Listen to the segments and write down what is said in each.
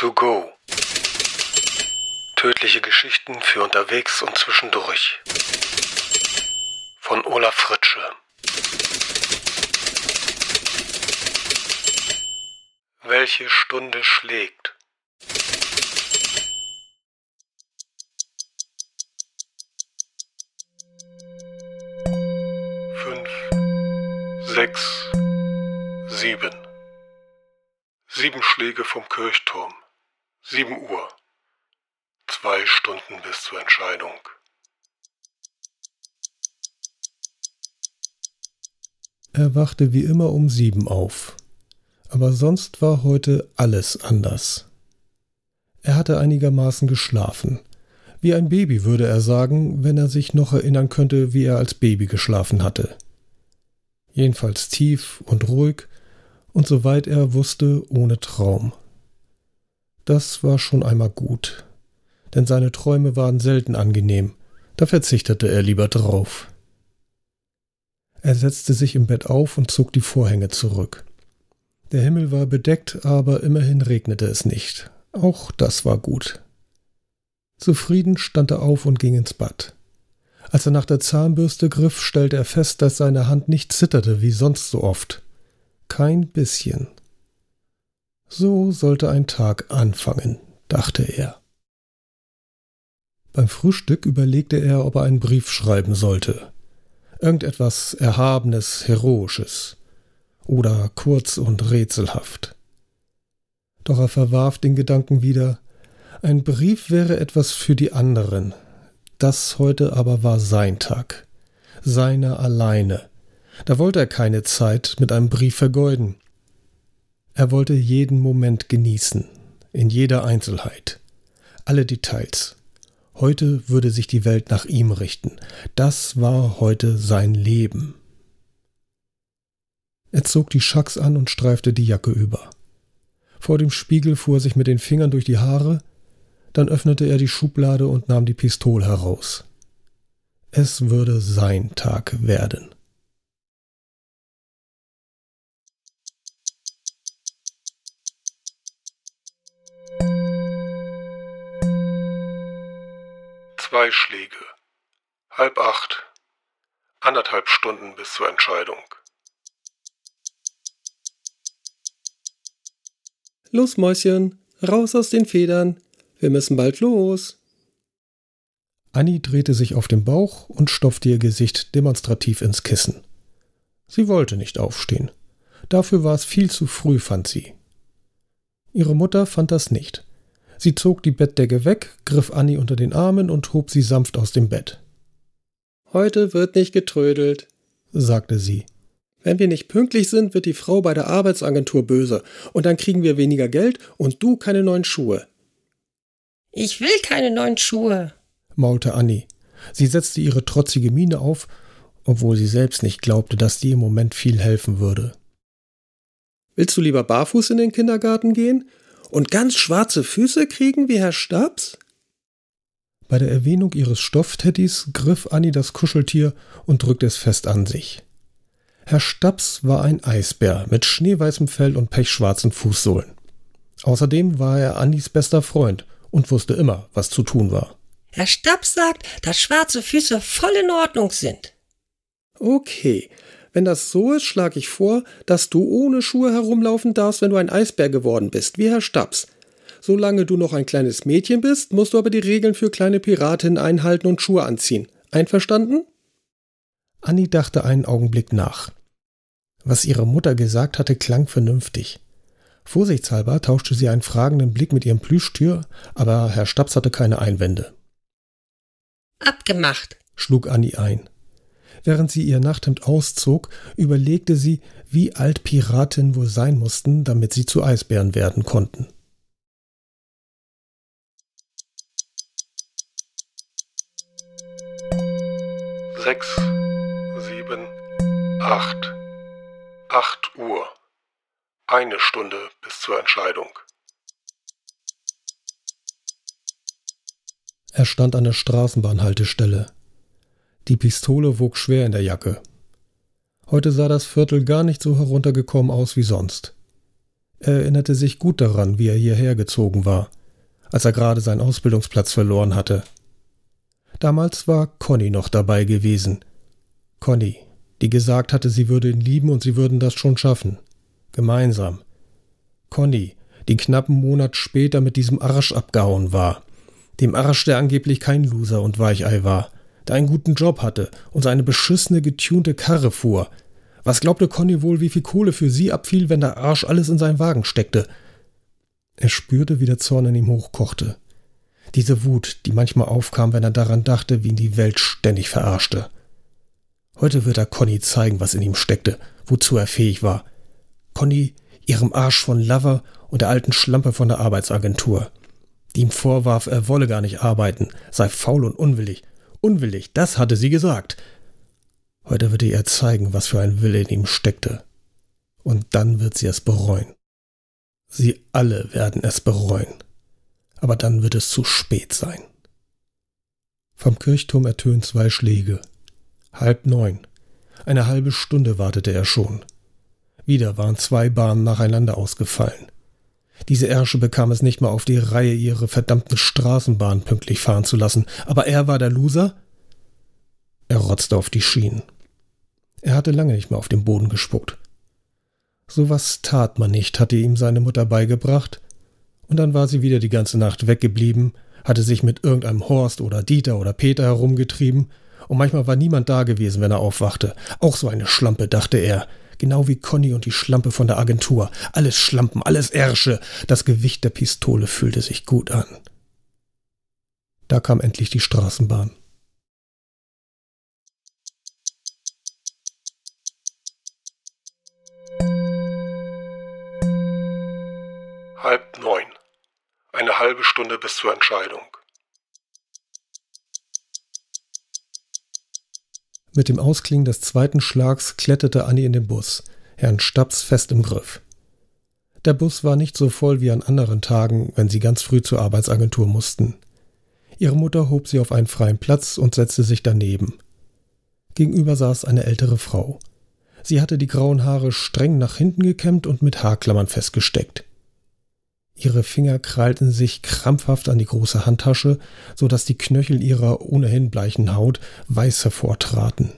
to go. Tödliche Geschichten für unterwegs und zwischendurch. Von Olaf Fritsche. Welche Stunde schlägt? Fünf, sechs, sieben. Sieben Schläge vom Kirchturm. Sieben Uhr. Zwei Stunden bis zur Entscheidung. Er wachte wie immer um sieben auf. Aber sonst war heute alles anders. Er hatte einigermaßen geschlafen. Wie ein Baby würde er sagen, wenn er sich noch erinnern könnte, wie er als Baby geschlafen hatte. Jedenfalls tief und ruhig und soweit er wusste, ohne Traum. Das war schon einmal gut, denn seine Träume waren selten angenehm, da verzichtete er lieber drauf. Er setzte sich im Bett auf und zog die Vorhänge zurück. Der Himmel war bedeckt, aber immerhin regnete es nicht. Auch das war gut. Zufrieden stand er auf und ging ins Bad. Als er nach der Zahnbürste griff, stellte er fest, dass seine Hand nicht zitterte wie sonst so oft. Kein bisschen. So sollte ein Tag anfangen, dachte er. Beim Frühstück überlegte er, ob er einen Brief schreiben sollte. Irgendetwas Erhabenes, Heroisches oder kurz und rätselhaft. Doch er verwarf den Gedanken wieder, ein Brief wäre etwas für die anderen. Das heute aber war sein Tag, seiner alleine. Da wollte er keine Zeit mit einem Brief vergeuden. Er wollte jeden Moment genießen, in jeder Einzelheit, alle Details. Heute würde sich die Welt nach ihm richten. Das war heute sein Leben. Er zog die Schacks an und streifte die Jacke über. Vor dem Spiegel fuhr er sich mit den Fingern durch die Haare, dann öffnete er die Schublade und nahm die Pistole heraus. Es würde sein Tag werden. Zwei Schläge. Halb acht. Anderthalb Stunden bis zur Entscheidung. Los, Mäuschen, raus aus den Federn. Wir müssen bald los. Annie drehte sich auf den Bauch und stopfte ihr Gesicht demonstrativ ins Kissen. Sie wollte nicht aufstehen. Dafür war es viel zu früh, fand sie. Ihre Mutter fand das nicht. Sie zog die Bettdecke weg, griff Annie unter den Armen und hob sie sanft aus dem Bett. Heute wird nicht getrödelt, sagte sie. Wenn wir nicht pünktlich sind, wird die Frau bei der Arbeitsagentur böse, und dann kriegen wir weniger Geld und du keine neuen Schuhe. Ich will keine neuen Schuhe, maulte Annie. Sie setzte ihre trotzige Miene auf, obwohl sie selbst nicht glaubte, dass die im Moment viel helfen würde. Willst du lieber barfuß in den Kindergarten gehen und ganz schwarze Füße kriegen wie Herr Stabs? Bei der Erwähnung ihres Stoffteddys griff Annie das Kuscheltier und drückte es fest an sich. Herr Staps war ein Eisbär mit schneeweißem Fell und pechschwarzen Fußsohlen. Außerdem war er Annis bester Freund und wusste immer, was zu tun war. Herr Staps sagt, dass schwarze Füße voll in Ordnung sind. Okay, wenn das so ist, schlage ich vor, dass du ohne Schuhe herumlaufen darfst, wenn du ein Eisbär geworden bist, wie Herr Staps. Solange du noch ein kleines Mädchen bist, musst du aber die Regeln für kleine Piratinnen einhalten und Schuhe anziehen. Einverstanden? Annie dachte einen Augenblick nach. Was ihre Mutter gesagt hatte, klang vernünftig. Vorsichtshalber tauschte sie einen fragenden Blick mit ihrem Plüschtier, aber Herr Staps hatte keine Einwände. Abgemacht, schlug Annie ein. Während sie ihr Nachthemd auszog, überlegte sie, wie alt Piratinnen wohl sein mussten, damit sie zu Eisbären werden konnten. Sechs, sieben, acht. 8 Uhr. Eine Stunde bis zur Entscheidung. Er stand an der Straßenbahnhaltestelle. Die Pistole wog schwer in der Jacke. Heute sah das Viertel gar nicht so heruntergekommen aus wie sonst. Er erinnerte sich gut daran, wie er hierher gezogen war, als er gerade seinen Ausbildungsplatz verloren hatte. Damals war Conny noch dabei gewesen. Conny, die gesagt hatte, sie würde ihn lieben und sie würden das schon schaffen. Gemeinsam. Conny, die knappen Monat später mit diesem Arsch abgehauen war. Dem Arsch, der angeblich kein Loser und Weichei war, der einen guten Job hatte und seine beschissene, getunte Karre fuhr. Was glaubte Conny wohl, wie viel Kohle für sie abfiel, wenn der Arsch alles in seinen Wagen steckte? Er spürte, wie der Zorn in ihm hochkochte. Diese Wut, die manchmal aufkam, wenn er daran dachte, wie ihn die Welt ständig verarschte. Heute wird er Conny zeigen, was in ihm steckte, wozu er fähig war. Conny, ihrem Arsch von Lover und der alten Schlampe von der Arbeitsagentur, die ihm vorwarf, er wolle gar nicht arbeiten, sei faul und unwillig. Unwillig, das hatte sie gesagt. Heute würde er zeigen, was für ein Wille in ihm steckte. Und dann wird sie es bereuen. Sie alle werden es bereuen. Aber dann wird es zu spät sein. Vom Kirchturm ertönen zwei Schläge. Halb neun. Eine halbe Stunde wartete er schon. Wieder waren zwei Bahnen nacheinander ausgefallen. Diese Ärsche bekam es nicht mal auf die Reihe, ihre verdammten Straßenbahn pünktlich fahren zu lassen. Aber er war der Loser? Er rotzte auf die Schienen. Er hatte lange nicht mehr auf den Boden gespuckt. So was tat man nicht, hatte ihm seine Mutter beigebracht. Und dann war sie wieder die ganze Nacht weggeblieben, hatte sich mit irgendeinem Horst oder Dieter oder Peter herumgetrieben, und manchmal war niemand da gewesen, wenn er aufwachte. Auch so eine Schlampe, dachte er, Genau wie Conny und die Schlampe von der Agentur. Alles Schlampen, alles Ärsche. Das Gewicht der Pistole fühlte sich gut an. Da kam endlich die Straßenbahn. Halb neun. Eine halbe Stunde bis zur Entscheidung. Mit dem Ausklingen des zweiten Schlags kletterte Annie in den Bus, Herrn Staps fest im Griff. Der Bus war nicht so voll wie an anderen Tagen, wenn sie ganz früh zur Arbeitsagentur mussten. Ihre Mutter hob sie auf einen freien Platz und setzte sich daneben. Gegenüber saß eine ältere Frau. Sie hatte die grauen Haare streng nach hinten gekämmt und mit Haarklammern festgesteckt. Ihre Finger krallten sich krampfhaft an die große Handtasche, so dass die Knöchel ihrer ohnehin bleichen Haut weiß hervortraten.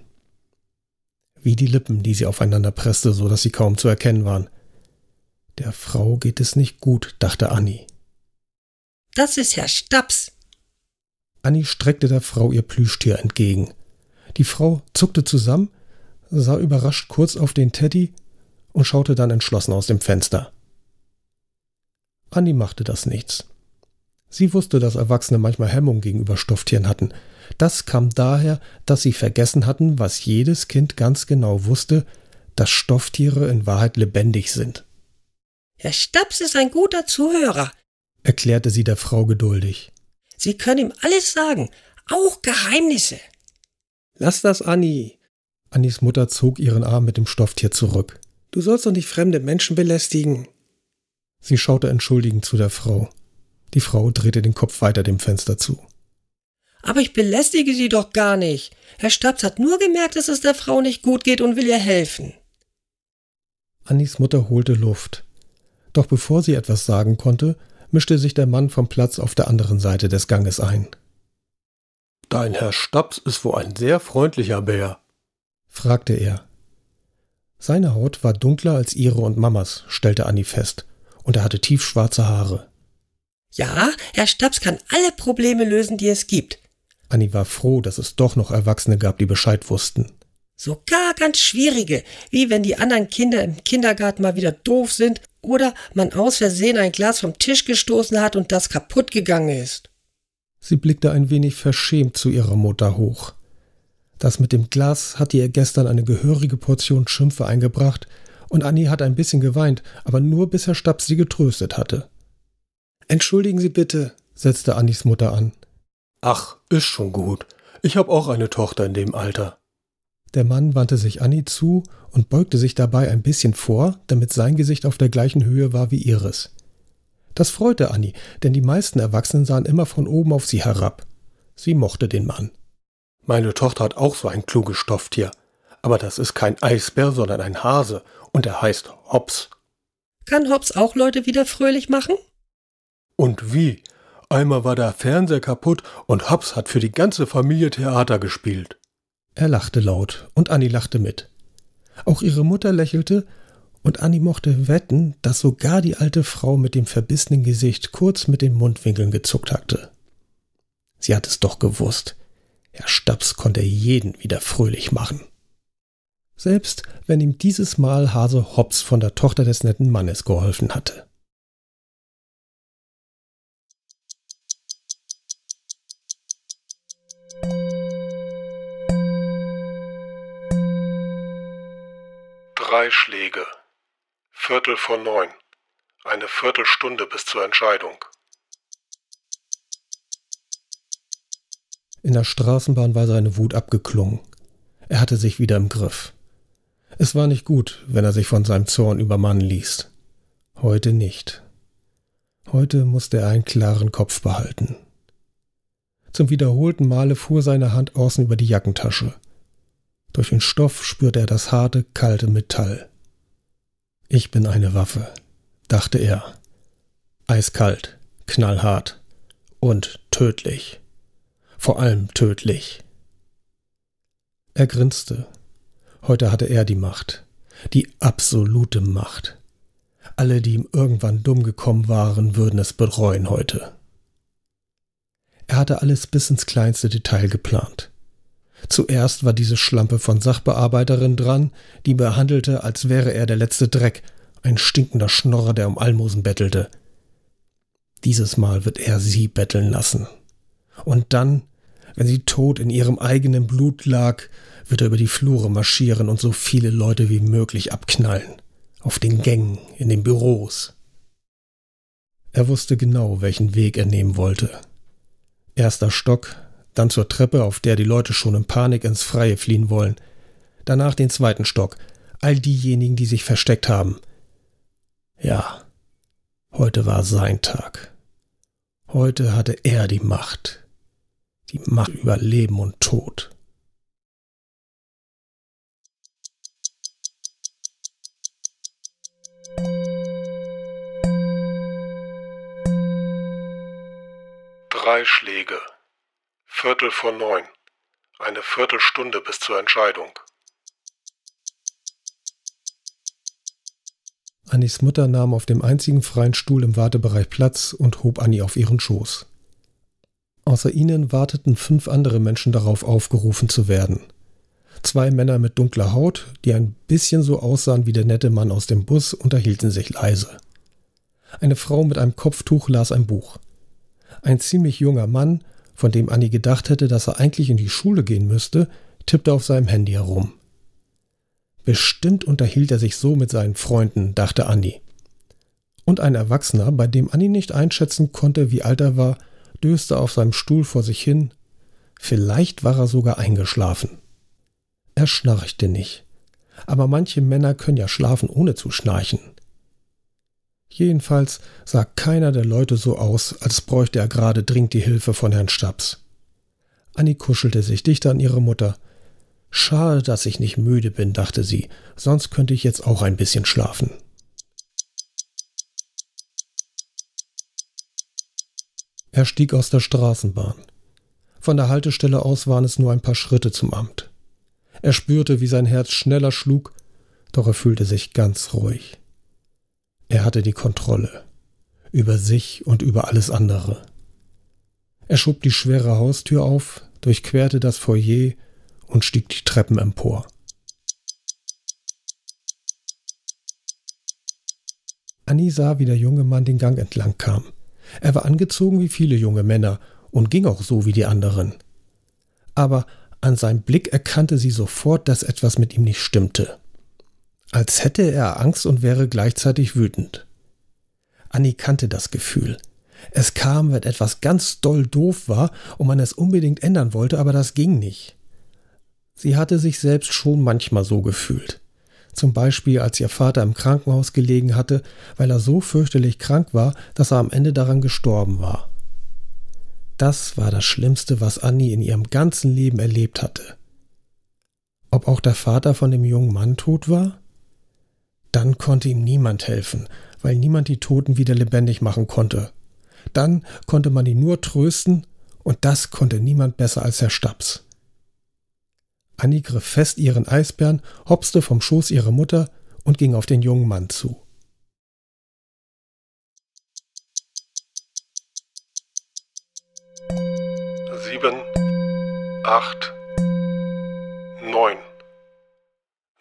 Wie die Lippen, die sie aufeinander presste, so dass sie kaum zu erkennen waren. Der Frau geht es nicht gut, dachte Annie. Das ist Herr Staps. Annie streckte der Frau ihr Plüschtier entgegen. Die Frau zuckte zusammen, sah überrascht kurz auf den Teddy und schaute dann entschlossen aus dem Fenster. Annie machte das nichts. Sie wusste, dass Erwachsene manchmal Hemmung gegenüber Stofftieren hatten. Das kam daher, dass sie vergessen hatten, was jedes Kind ganz genau wusste, dass Stofftiere in Wahrheit lebendig sind. Herr Staps ist ein guter Zuhörer, erklärte sie der Frau geduldig. Sie können ihm alles sagen, auch Geheimnisse. Lass das, Annie. Annies Mutter zog ihren Arm mit dem Stofftier zurück. Du sollst doch nicht fremde Menschen belästigen. Sie schaute entschuldigend zu der Frau. Die Frau drehte den Kopf weiter dem Fenster zu. Aber ich belästige Sie doch gar nicht. Herr Stabs hat nur gemerkt, dass es der Frau nicht gut geht und will ihr helfen. Annis Mutter holte Luft. Doch bevor sie etwas sagen konnte, mischte sich der Mann vom Platz auf der anderen Seite des Ganges ein. Dein Herr Stabs ist wohl ein sehr freundlicher Bär, fragte er. Seine Haut war dunkler als ihre und Mamas, stellte Annie fest und er hatte tiefschwarze Haare. Ja, Herr Stabs kann alle Probleme lösen, die es gibt. Annie war froh, dass es doch noch Erwachsene gab, die Bescheid wussten. Sogar ganz schwierige, wie wenn die anderen Kinder im Kindergarten mal wieder doof sind oder man aus Versehen ein Glas vom Tisch gestoßen hat und das kaputt gegangen ist. Sie blickte ein wenig verschämt zu ihrer Mutter hoch. Das mit dem Glas hatte ihr gestern eine gehörige Portion Schimpfe eingebracht, und Annie hat ein bisschen geweint, aber nur bis Herr Staps sie getröstet hatte. Entschuldigen Sie bitte, setzte Annies Mutter an. Ach, ist schon gut. Ich habe auch eine Tochter in dem Alter. Der Mann wandte sich Annie zu und beugte sich dabei ein bisschen vor, damit sein Gesicht auf der gleichen Höhe war wie ihres. Das freute Annie, denn die meisten Erwachsenen sahen immer von oben auf sie herab. Sie mochte den Mann. Meine Tochter hat auch so ein kluges Stofftier. Aber das ist kein Eisbär, sondern ein Hase, und er heißt Hops. Kann Hobbs auch Leute wieder fröhlich machen? Und wie? Einmal war der Fernseher kaputt und Hobbs hat für die ganze Familie Theater gespielt. Er lachte laut und Annie lachte mit. Auch ihre Mutter lächelte und Annie mochte wetten, dass sogar die alte Frau mit dem verbissenen Gesicht kurz mit den Mundwinkeln gezuckt hatte. Sie hat es doch gewusst. Herr Staps konnte jeden wieder fröhlich machen. Selbst wenn ihm dieses Mal Hase Hobbs von der Tochter des netten Mannes geholfen hatte. Drei Schläge. Viertel vor neun. Eine Viertelstunde bis zur Entscheidung. In der Straßenbahn war seine Wut abgeklungen. Er hatte sich wieder im Griff. Es war nicht gut, wenn er sich von seinem Zorn übermannen ließ. Heute nicht. Heute musste er einen klaren Kopf behalten. Zum wiederholten Male fuhr seine Hand außen über die Jackentasche. Durch den Stoff spürte er das harte, kalte Metall. Ich bin eine Waffe, dachte er. Eiskalt, knallhart und tödlich. Vor allem tödlich. Er grinste. Heute hatte er die Macht, die absolute Macht. Alle, die ihm irgendwann dumm gekommen waren, würden es bereuen heute. Er hatte alles bis ins kleinste Detail geplant. Zuerst war diese Schlampe von Sachbearbeiterin dran, die behandelte, als wäre er der letzte Dreck, ein stinkender Schnorrer, der um Almosen bettelte. Dieses Mal wird er sie betteln lassen. Und dann, wenn sie tot in ihrem eigenen Blut lag, wird er über die Flure marschieren und so viele Leute wie möglich abknallen. Auf den Gängen, in den Büros. Er wusste genau, welchen Weg er nehmen wollte. Erster Stock, dann zur Treppe, auf der die Leute schon in Panik ins Freie fliehen wollen, danach den zweiten Stock, all diejenigen, die sich versteckt haben. Ja, heute war sein Tag. Heute hatte er die Macht, die Macht über Leben und Tod. Drei Schläge. Viertel vor neun. Eine Viertelstunde bis zur Entscheidung. Annis Mutter nahm auf dem einzigen freien Stuhl im Wartebereich Platz und hob Annie auf ihren Schoß. Außer ihnen warteten fünf andere Menschen darauf, aufgerufen zu werden. Zwei Männer mit dunkler Haut, die ein bisschen so aussahen wie der nette Mann aus dem Bus, unterhielten sich leise. Eine Frau mit einem Kopftuch las ein Buch. Ein ziemlich junger Mann, von dem Annie gedacht hätte, dass er eigentlich in die Schule gehen müsste, tippte auf seinem Handy herum. Bestimmt unterhielt er sich so mit seinen Freunden, dachte Annie. Und ein Erwachsener, bei dem Annie nicht einschätzen konnte, wie alt er war, döste auf seinem Stuhl vor sich hin. Vielleicht war er sogar eingeschlafen. Er schnarchte nicht. Aber manche Männer können ja schlafen, ohne zu schnarchen. Jedenfalls sah keiner der Leute so aus, als bräuchte er gerade dringend die Hilfe von Herrn Staps. Annie kuschelte sich dichter an ihre Mutter. Schade, dass ich nicht müde bin, dachte sie, sonst könnte ich jetzt auch ein bisschen schlafen. Er stieg aus der Straßenbahn. Von der Haltestelle aus waren es nur ein paar Schritte zum Amt. Er spürte, wie sein Herz schneller schlug, doch er fühlte sich ganz ruhig. Er hatte die Kontrolle über sich und über alles andere. Er schob die schwere Haustür auf, durchquerte das Foyer und stieg die Treppen empor. Annie sah, wie der junge Mann den Gang entlang kam. Er war angezogen wie viele junge Männer und ging auch so wie die anderen. Aber an seinem Blick erkannte sie sofort, dass etwas mit ihm nicht stimmte als hätte er Angst und wäre gleichzeitig wütend. Annie kannte das Gefühl. Es kam, wenn etwas ganz doll doof war und man es unbedingt ändern wollte, aber das ging nicht. Sie hatte sich selbst schon manchmal so gefühlt. Zum Beispiel, als ihr Vater im Krankenhaus gelegen hatte, weil er so fürchterlich krank war, dass er am Ende daran gestorben war. Das war das Schlimmste, was Annie in ihrem ganzen Leben erlebt hatte. Ob auch der Vater von dem jungen Mann tot war? Dann konnte ihm niemand helfen, weil niemand die Toten wieder lebendig machen konnte. Dann konnte man ihn nur trösten, und das konnte niemand besser als Herr Staps. Annie griff fest ihren Eisbären, hopste vom Schoß ihrer Mutter und ging auf den jungen Mann zu. Sieben, acht, neun.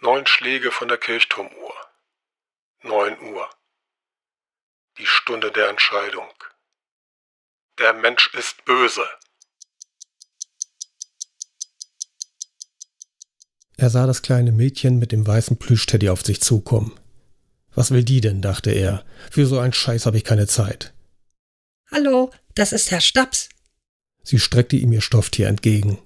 Neun Schläge von der Kirchturmuhr. Neun Uhr. Die Stunde der Entscheidung. Der Mensch ist böse. Er sah das kleine Mädchen mit dem weißen Plüschteddy auf sich zukommen. Was will die denn, dachte er. Für so einen Scheiß habe ich keine Zeit. Hallo, das ist Herr Staps. Sie streckte ihm ihr Stofftier entgegen.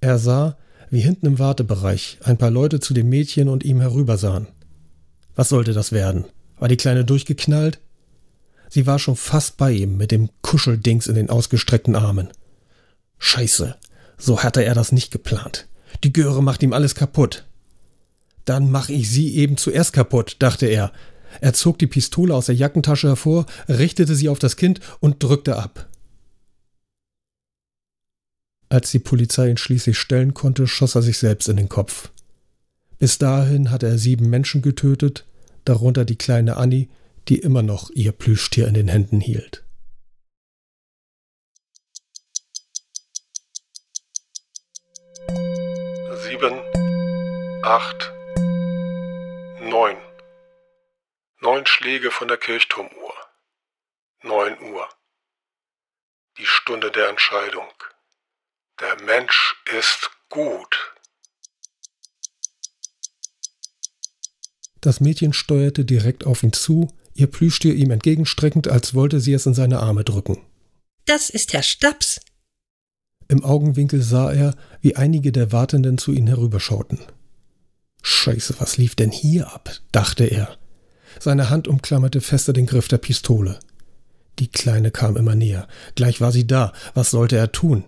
Er sah, wie hinten im Wartebereich ein paar Leute zu dem Mädchen und ihm herübersahen. Was sollte das werden? War die Kleine durchgeknallt? Sie war schon fast bei ihm mit dem Kuscheldings in den ausgestreckten Armen. Scheiße, so hatte er das nicht geplant. Die Göre macht ihm alles kaputt. Dann mach ich sie eben zuerst kaputt, dachte er. Er zog die Pistole aus der Jackentasche hervor, richtete sie auf das Kind und drückte ab. Als die Polizei ihn schließlich stellen konnte, schoss er sich selbst in den Kopf. Bis dahin hatte er sieben Menschen getötet, darunter die kleine Annie, die immer noch ihr Plüschtier in den Händen hielt. Sieben, acht, neun. Neun Schläge von der Kirchturmuhr. Neun Uhr. Die Stunde der Entscheidung. Der Mensch ist gut. Das Mädchen steuerte direkt auf ihn zu, ihr Plüschtier ihm entgegenstreckend, als wollte sie es in seine Arme drücken. Das ist Herr Staps. Im Augenwinkel sah er, wie einige der Wartenden zu ihnen herüberschauten. Scheiße, was lief denn hier ab? dachte er. Seine Hand umklammerte fester den Griff der Pistole. Die Kleine kam immer näher. Gleich war sie da. Was sollte er tun?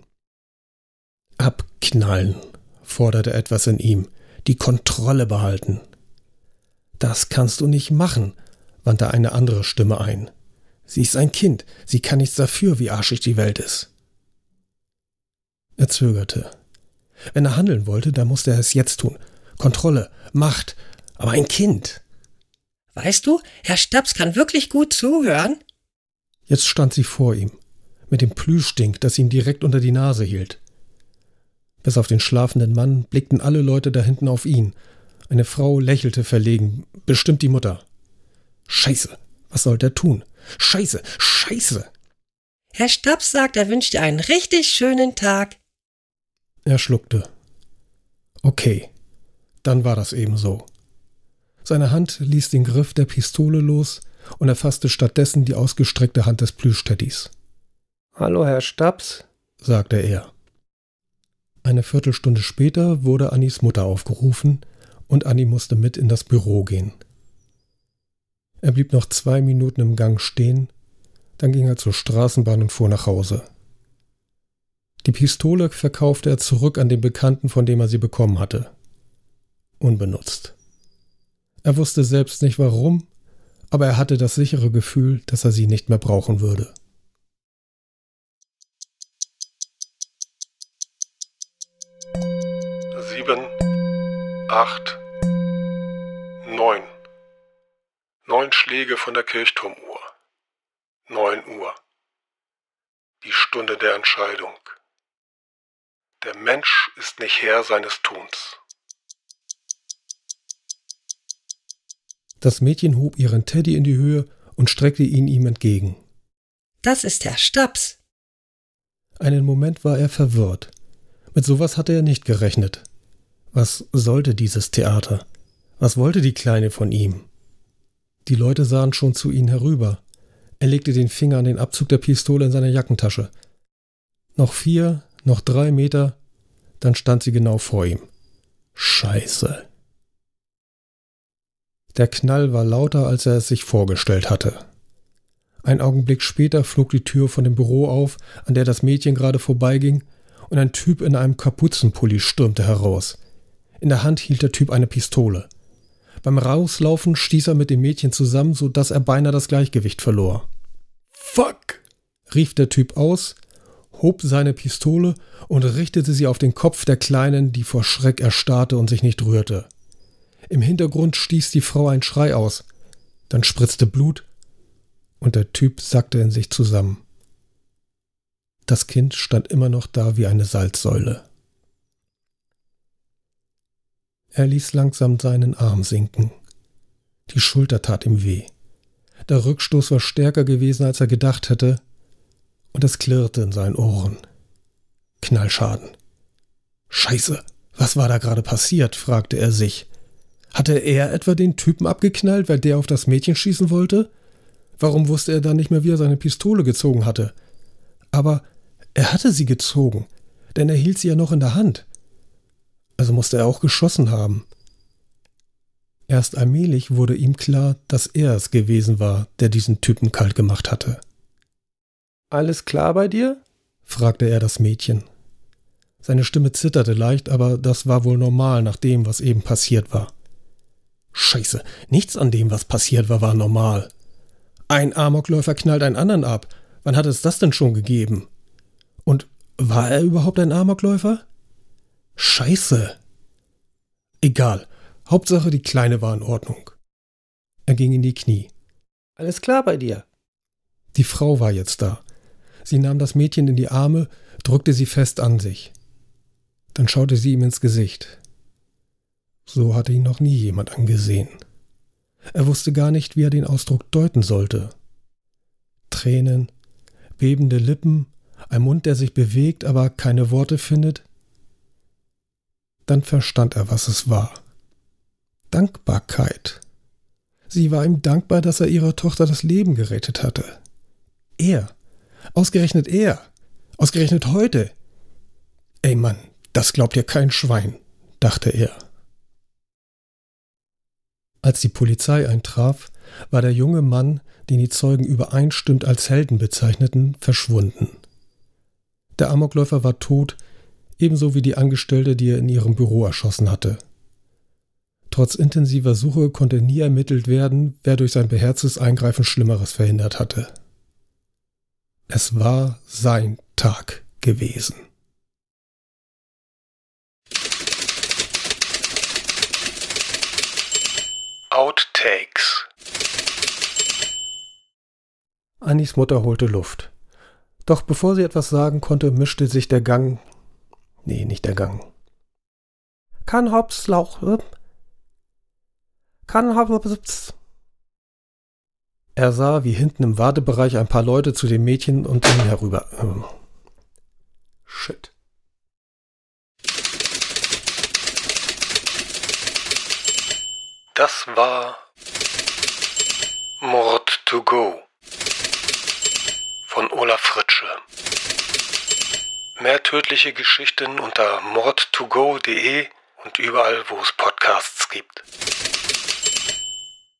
Abknallen, forderte etwas in ihm. Die Kontrolle behalten. Das kannst du nicht machen, wandte eine andere Stimme ein. Sie ist ein Kind, sie kann nichts dafür, wie arschig die Welt ist. Er zögerte. Wenn er handeln wollte, dann musste er es jetzt tun. Kontrolle, Macht, aber ein Kind. Weißt du, Herr Staps kann wirklich gut zuhören. Jetzt stand sie vor ihm, mit dem Plüschding, das ihm direkt unter die Nase hielt. Bis auf den schlafenden Mann blickten alle Leute da hinten auf ihn, eine Frau lächelte verlegen, bestimmt die Mutter. Scheiße, was soll der tun? Scheiße, scheiße. Herr Stabs sagt, er wünscht dir einen richtig schönen Tag. Er schluckte. Okay, dann war das eben so. Seine Hand ließ den Griff der Pistole los und erfasste stattdessen die ausgestreckte Hand des Plüschteddys. Hallo, Herr Stabs, sagte er. Eine Viertelstunde später wurde Annis Mutter aufgerufen, und Annie musste mit in das Büro gehen. Er blieb noch zwei Minuten im Gang stehen, dann ging er zur Straßenbahn und fuhr nach Hause. Die Pistole verkaufte er zurück an den Bekannten, von dem er sie bekommen hatte. Unbenutzt. Er wusste selbst nicht warum, aber er hatte das sichere Gefühl, dass er sie nicht mehr brauchen würde. acht, neun. Neun Schläge von der Kirchturmuhr. Neun Uhr. Die Stunde der Entscheidung. Der Mensch ist nicht Herr seines Tuns. Das Mädchen hob ihren Teddy in die Höhe und streckte ihn ihm entgegen. Das ist Herr Staps. Einen Moment war er verwirrt. Mit sowas hatte er nicht gerechnet. Was sollte dieses Theater? Was wollte die Kleine von ihm? Die Leute sahen schon zu ihm herüber. Er legte den Finger an den Abzug der Pistole in seiner Jackentasche. Noch vier, noch drei Meter, dann stand sie genau vor ihm. Scheiße. Der Knall war lauter, als er es sich vorgestellt hatte. Ein Augenblick später flog die Tür von dem Büro auf, an der das Mädchen gerade vorbeiging, und ein Typ in einem Kapuzenpulli stürmte heraus. In der Hand hielt der Typ eine Pistole. Beim Rauslaufen stieß er mit dem Mädchen zusammen, so dass er beinahe das Gleichgewicht verlor. Fuck! rief der Typ aus, hob seine Pistole und richtete sie auf den Kopf der Kleinen, die vor Schreck erstarrte und sich nicht rührte. Im Hintergrund stieß die Frau einen Schrei aus. Dann spritzte Blut und der Typ sackte in sich zusammen. Das Kind stand immer noch da wie eine Salzsäule. Er ließ langsam seinen Arm sinken. Die Schulter tat ihm weh. Der Rückstoß war stärker gewesen, als er gedacht hätte, und es klirrte in seinen Ohren. Knallschaden. Scheiße, was war da gerade passiert? fragte er sich. Hatte er etwa den Typen abgeknallt, weil der auf das Mädchen schießen wollte? Warum wusste er dann nicht mehr, wie er seine Pistole gezogen hatte? Aber er hatte sie gezogen, denn er hielt sie ja noch in der Hand. Also musste er auch geschossen haben. Erst allmählich wurde ihm klar, dass er es gewesen war, der diesen Typen kalt gemacht hatte. Alles klar bei dir? fragte er das Mädchen. Seine Stimme zitterte leicht, aber das war wohl normal nach dem, was eben passiert war. Scheiße, nichts an dem, was passiert war, war normal. Ein Amokläufer knallt einen anderen ab. Wann hat es das denn schon gegeben? Und war er überhaupt ein Amokläufer? Scheiße. Egal. Hauptsache, die Kleine war in Ordnung. Er ging in die Knie. Alles klar bei dir? Die Frau war jetzt da. Sie nahm das Mädchen in die Arme, drückte sie fest an sich. Dann schaute sie ihm ins Gesicht. So hatte ihn noch nie jemand angesehen. Er wusste gar nicht, wie er den Ausdruck deuten sollte. Tränen, bebende Lippen, ein Mund, der sich bewegt, aber keine Worte findet. Dann verstand er, was es war. Dankbarkeit. Sie war ihm dankbar, dass er ihrer Tochter das Leben gerettet hatte. Er. Ausgerechnet er. Ausgerechnet heute. Ey Mann, das glaubt ja kein Schwein, dachte er. Als die Polizei eintraf, war der junge Mann, den die Zeugen übereinstimmt als Helden bezeichneten, verschwunden. Der Amokläufer war tot, ebenso wie die Angestellte, die er in ihrem Büro erschossen hatte. Trotz intensiver Suche konnte nie ermittelt werden, wer durch sein beherztes Eingreifen Schlimmeres verhindert hatte. Es war sein Tag gewesen. Outtakes. Annis Mutter holte Luft. Doch bevor sie etwas sagen konnte, mischte sich der Gang. Nee, nicht der Gang. Kann Hops Lauch. Äh? Kann Hops. Er sah, wie hinten im Wartebereich ein paar Leute zu dem Mädchen und ihm herüber. Ähm. Shit. Das war Mord to Go von Olaf Fritsche. Mehr tödliche Geschichten unter mordtogo.de und überall, wo es Podcasts gibt.